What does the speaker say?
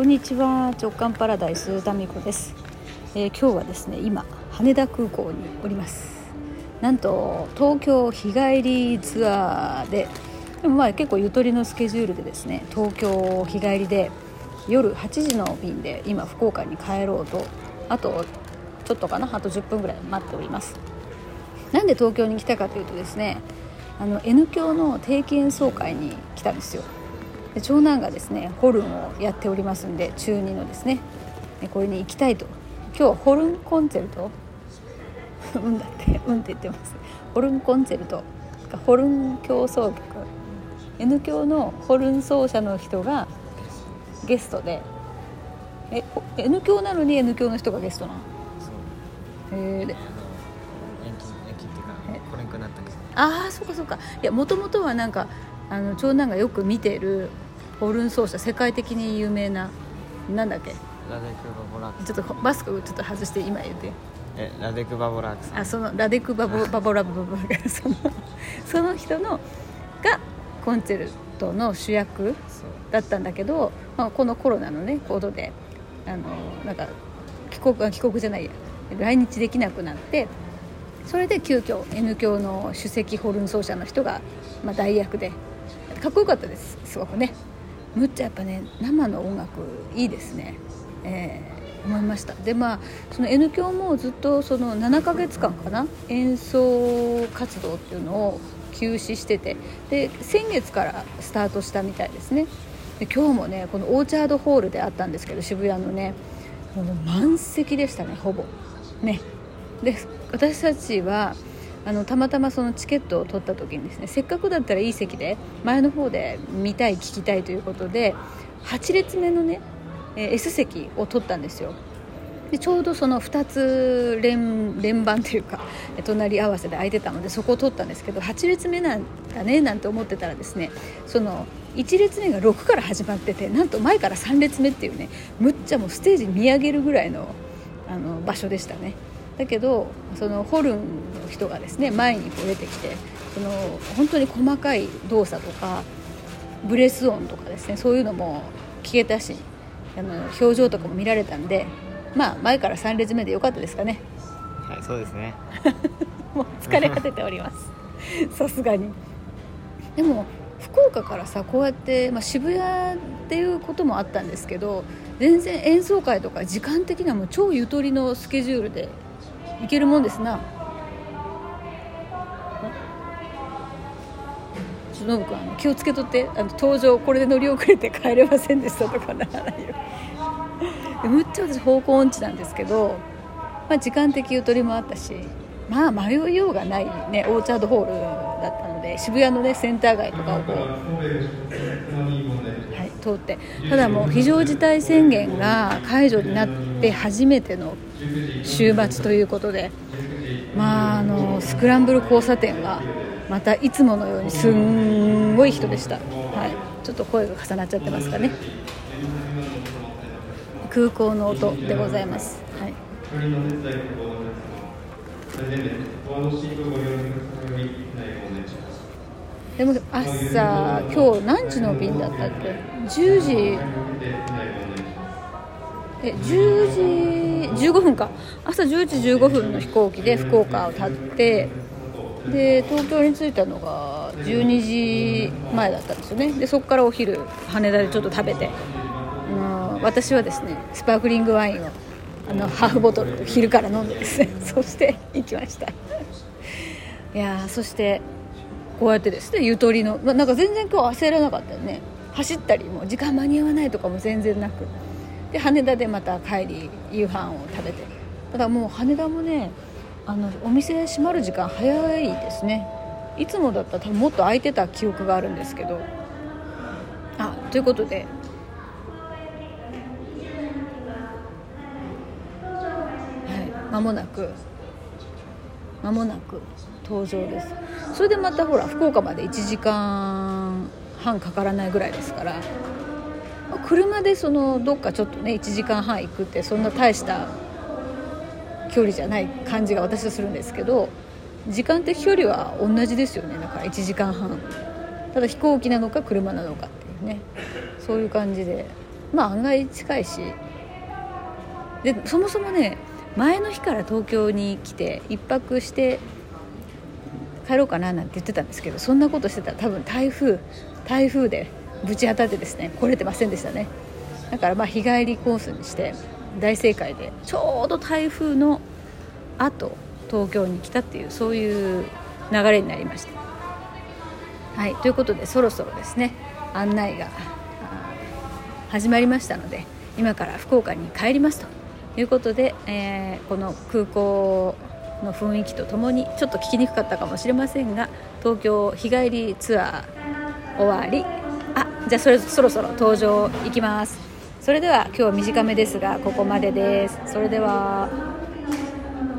こんにちは。直感パラダイスタミコです、えー、今日はですね今羽田空港におります。なんと東京日帰りツアーででもまあ結構ゆとりのスケジュールでですね東京日帰りで夜8時の便で今福岡に帰ろうとあとちょっとかなあと10分ぐらい待っております。なんで東京に来たかというとですねあの N 響の定期演奏会に来たんですよ。で長男がですねホルンをやっておりますんで中2のですねこれに行きたいと。今日はホルンコンチェルト うんだってうんって言ってます。ホルンコンチェルト。ホルン競争曲 N 響のホルン奏者の人がゲストで。え N 響なのに N 響の人がゲストなの？へえでああそうかそうか。いやもともとはなんかあの長男がよく見てるホルン奏者世界的に有名ななんだっけ？ラデクバボラちょっとバスクちょっと外して今言って。えラデクバボラークさんあそのラデクバボバボラバボラそのその人のがコンチェルトの主役だったんだけど、まあ、このコロナのねことであのなんか帰国帰国じゃないや来日できなくなってそれで急遽 N 教の首席ホルン奏者の人が、まあ、代役でかっこよかったですすごくね。むっちゃやっぱね生の音楽いいですね。えー、思いました。でまあその N 響もずっとその7ヶ月間かな演奏活動っていうのを休止しててで先月からスタートしたみたいですね。で今日もねこのオーチャードホールであったんですけど渋谷のねもう満席でしたねほぼ。ね。で私たちはあのたまたまそのチケットを取った時にですねせっかくだったらいい席で前の方で見たい聞きたいということで8列目のね、S 席を取ったんですよでちょうどその2つ連連番というか隣り合わせで空いてたのでそこを取ったんですけど8列目なんだねなんて思ってたらですねその1列目が6から始まっててなんと前から3列目っていうねむっちゃもうステージ見上げるぐらいのあの場所でしたね。だけどそのホルンの人がですね前にこう出てきてその本当に細かい動作とかブレス音とかですねそういうのも聞けたしあの表情とかも見られたんでまあ前から3列目でよかったですかね。はいそうですね。もう疲れ果てております。さすがに。でも福岡からさこうやって、まあ、渋谷っていうこともあったんですけど全然演奏会とか時間的にはもう超ゆとりのスケジュールでいけるもんですな。ノブ君あの気をつけとって。あの登場これで乗り遅れて帰れませんでしたとかならないよ。むっちゃ私方向音痴なんですけど、まあ、時間的ゆとりもあったしまあ迷いようがないねオーチャードホールだったので渋谷のねセンター街とかをこう、通って。ただもう非常事態宣言が解除になって初めての週末ということで、まあ、あのスクランブル交差点はまたいつものようにすんごい人でした、はい、ちょっと声が重なっちゃってますかね。空港の音でございます、はい、でも朝今日何時の便だったっけ？10時。え10時15分か。朝10時15分の飛行機で福岡を立ってで東京に着いたのが12時前だったんですよね。でそこからお昼羽田でちょっと食べて、うん、私はですねスパークリングワインをあのハーフボトル昼から飲んでですね。そして行きました。いやそしてこうやってですねゆとりの、まあ、なんか全然今日焦らなかったよね。走ったりも時間間に合わないとかも全然なく。で羽田でまた帰り夕飯を食べて。ただもう羽田もねあのお店閉まる時間早いですね。いつもだったら多分もっと空いてた記憶があるんですけど。あということで。はい。間もなく。間もなく。登場です。それでまたほら福岡まで1時間半かからないぐらいですから車でそのどっかちょっとね1時間半行くってそんな大した距離じゃない感じが私はするんですけど時間的距離は同じですよね。だから1時間半。ただ飛行機なのか車なのかっていうね。そういう感じで。まあ案外近いし。でそもそもね前の日から東京に来て1泊して帰ろうかななんて言ってたんですけどそんなことしてたら多分台風台風でぶち当たってですね来れてませんでしたね。だからまあ日帰りコースにして大正解でちょうど台風の後東京に来たっていうそういう流れになりました。はいということでそろそろですね案内が始まりましたので今から福岡に帰りますということで、えー、この空港の雰囲気とともにちょっと聞きにくかったかもしれませんが東京日帰りツアー終わり。あじゃあそれそろそろ登場いきます。それでは今日は短めですがここまでです。それでは。